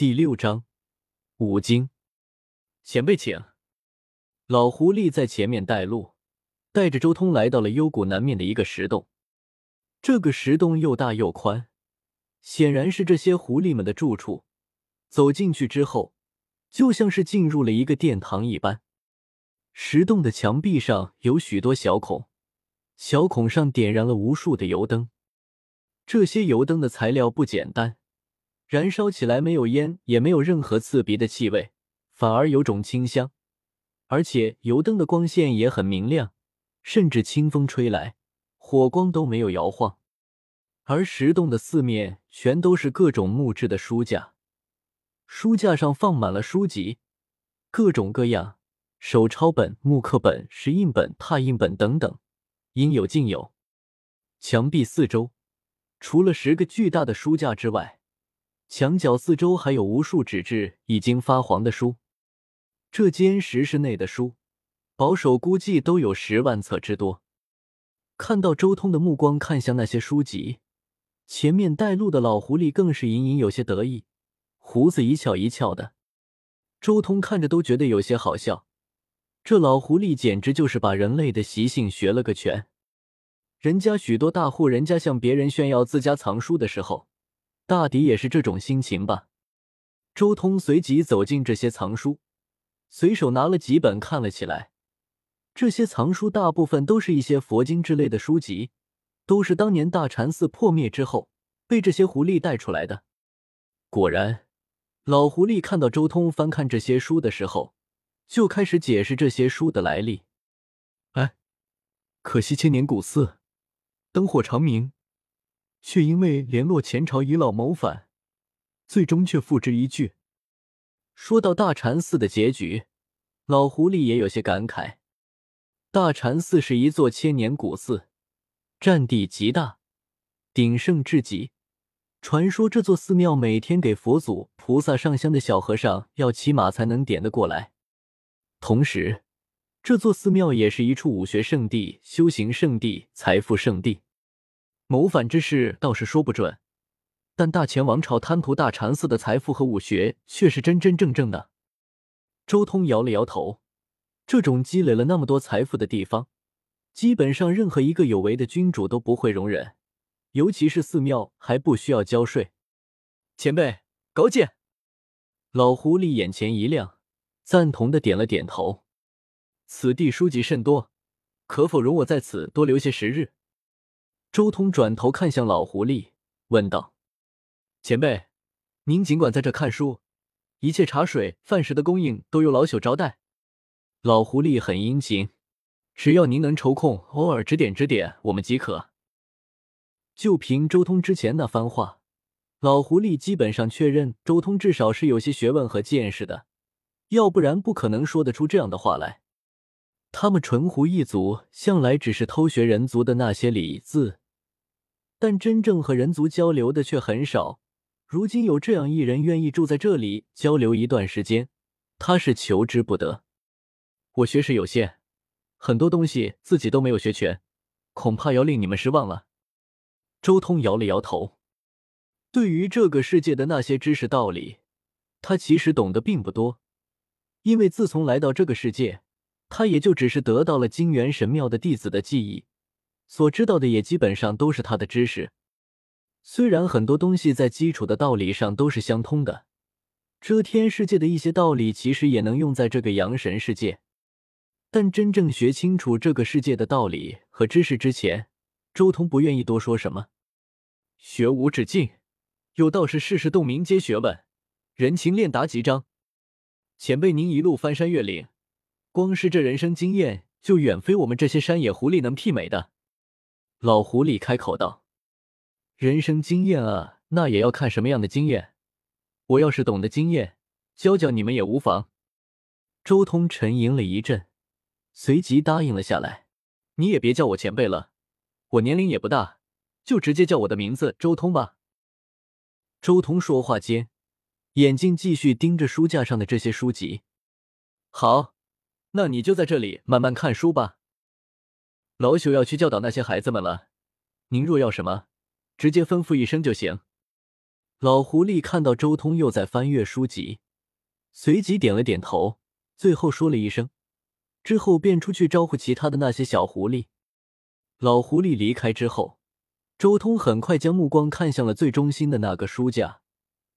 第六章五经，前辈请。老狐狸在前面带路，带着周通来到了幽谷南面的一个石洞。这个石洞又大又宽，显然是这些狐狸们的住处。走进去之后，就像是进入了一个殿堂一般。石洞的墙壁上有许多小孔，小孔上点燃了无数的油灯。这些油灯的材料不简单。燃烧起来没有烟，也没有任何刺鼻的气味，反而有种清香。而且油灯的光线也很明亮，甚至清风吹来，火光都没有摇晃。而石洞的四面全都是各种木质的书架，书架上放满了书籍，各种各样，手抄本、木刻本、石印本、拓印本等等，应有尽有。墙壁四周，除了十个巨大的书架之外，墙角四周还有无数纸质已经发黄的书，这间石室内的书，保守估计都有十万册之多。看到周通的目光看向那些书籍，前面带路的老狐狸更是隐隐有些得意，胡子一翘一翘的。周通看着都觉得有些好笑，这老狐狸简直就是把人类的习性学了个全。人家许多大户人家向别人炫耀自家藏书的时候。大抵也是这种心情吧。周通随即走进这些藏书，随手拿了几本看了起来。这些藏书大部分都是一些佛经之类的书籍，都是当年大禅寺破灭之后被这些狐狸带出来的。果然，老狐狸看到周通翻看这些书的时候，就开始解释这些书的来历。哎，可惜千年古寺，灯火长明。却因为联络前朝遗老谋反，最终却付之一炬。说到大禅寺的结局，老狐狸也有些感慨。大禅寺是一座千年古寺，占地极大，鼎盛至极。传说这座寺庙每天给佛祖、菩萨上香的小和尚要骑马才能点得过来。同时，这座寺庙也是一处武学圣地、修行圣地、财富圣地。谋反之事倒是说不准，但大前王朝贪图大禅寺的财富和武学，却是真真正正的。周通摇了摇头，这种积累了那么多财富的地方，基本上任何一个有为的君主都不会容忍，尤其是寺庙还不需要交税。前辈高见！老狐狸眼前一亮，赞同的点了点头。此地书籍甚多，可否容我在此多留些时日？周通转头看向老狐狸，问道：“前辈，您尽管在这看书，一切茶水饭食的供应都由老朽招待。”老狐狸很殷勤，只要您能抽空偶尔指点指点我们即可。就凭周通之前那番话，老狐狸基本上确认周通至少是有些学问和见识的，要不然不可能说得出这样的话来。他们纯狐一族向来只是偷学人族的那些礼字。但真正和人族交流的却很少。如今有这样一人愿意住在这里交流一段时间，他是求之不得。我学识有限，很多东西自己都没有学全，恐怕要令你们失望了。周通摇了摇头，对于这个世界的那些知识道理，他其实懂得并不多。因为自从来到这个世界，他也就只是得到了金元神庙的弟子的记忆。所知道的也基本上都是他的知识，虽然很多东西在基础的道理上都是相通的，遮天世界的一些道理其实也能用在这个阳神世界，但真正学清楚这个世界的道理和知识之前，周通不愿意多说什么。学无止境，有道是世事洞明皆学问，人情练达即章。前辈您一路翻山越岭，光是这人生经验就远非我们这些山野狐狸能媲美的。老狐狸开口道：“人生经验啊，那也要看什么样的经验。我要是懂得经验，教教你们也无妨。”周通沉吟了一阵，随即答应了下来：“你也别叫我前辈了，我年龄也不大，就直接叫我的名字周通吧。”周通说话间，眼睛继续盯着书架上的这些书籍。“好，那你就在这里慢慢看书吧。”老朽要去教导那些孩子们了，您若要什么，直接吩咐一声就行。老狐狸看到周通又在翻阅书籍，随即点了点头，最后说了一声，之后便出去招呼其他的那些小狐狸。老狐狸离开之后，周通很快将目光看向了最中心的那个书架，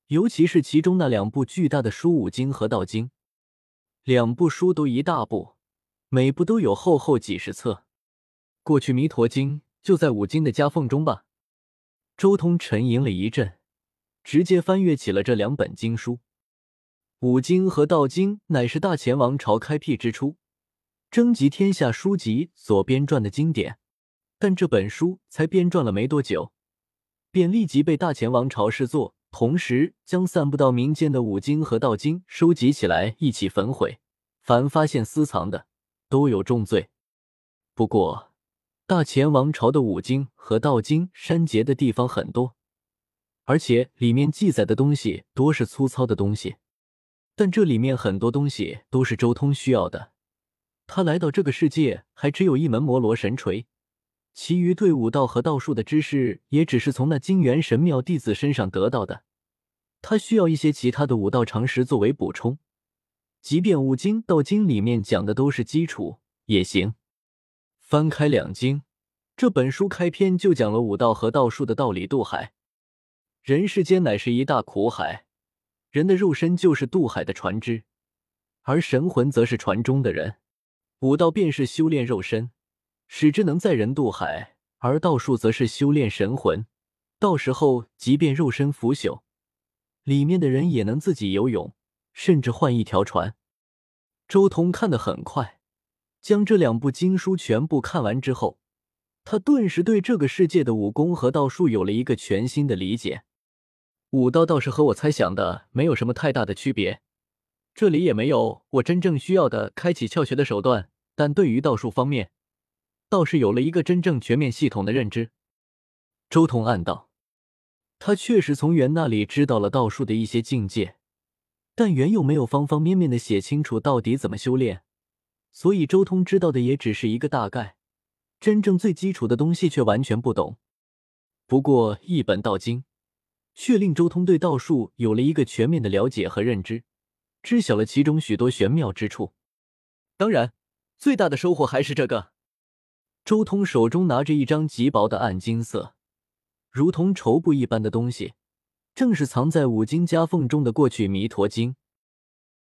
尤其是其中那两部巨大的书《五经》和《道经》，两部书都一大部，每部都有厚厚几十册。过去《弥陀经》就在《五经》的夹缝中吧？周通沉吟了一阵。直接翻阅起了这两本经书，《五经》和《道经》乃是大前王朝开辟之初，征集天下书籍所编撰的经典。但这本书才编撰了没多久，便立即被大前王朝视作，同时将散布到民间的《五经》和《道经》收集起来一起焚毁。凡发现私藏的，都有重罪。不过，大前王朝的《武经》和《道经》删节的地方很多。而且里面记载的东西多是粗糙的东西，但这里面很多东西都是周通需要的。他来到这个世界还只有一门摩罗神锤，其余对武道和道术的知识也只是从那金元神庙弟子身上得到的。他需要一些其他的武道常识作为补充，即便武经、道经里面讲的都是基础也行。翻开两经，这本书开篇就讲了武道和道术的道理渡海。人世间乃是一大苦海，人的肉身就是渡海的船只，而神魂则是船中的人。武道便是修炼肉身，使之能载人渡海；而道术则是修炼神魂，到时候即便肉身腐朽，里面的人也能自己游泳，甚至换一条船。周通看得很快，将这两部经书全部看完之后，他顿时对这个世界的武功和道术有了一个全新的理解。武道倒是和我猜想的没有什么太大的区别，这里也没有我真正需要的开启窍穴的手段。但对于道术方面，倒是有了一个真正全面系统的认知。周通暗道，他确实从元那里知道了道术的一些境界，但元又没有方方面面的写清楚到底怎么修炼，所以周通知道的也只是一个大概，真正最基础的东西却完全不懂。不过一本道经。却令周通对道术有了一个全面的了解和认知，知晓了其中许多玄妙之处。当然，最大的收获还是这个。周通手中拿着一张极薄的暗金色，如同绸布一般的东西，正是藏在五经夹缝中的过去弥陀经。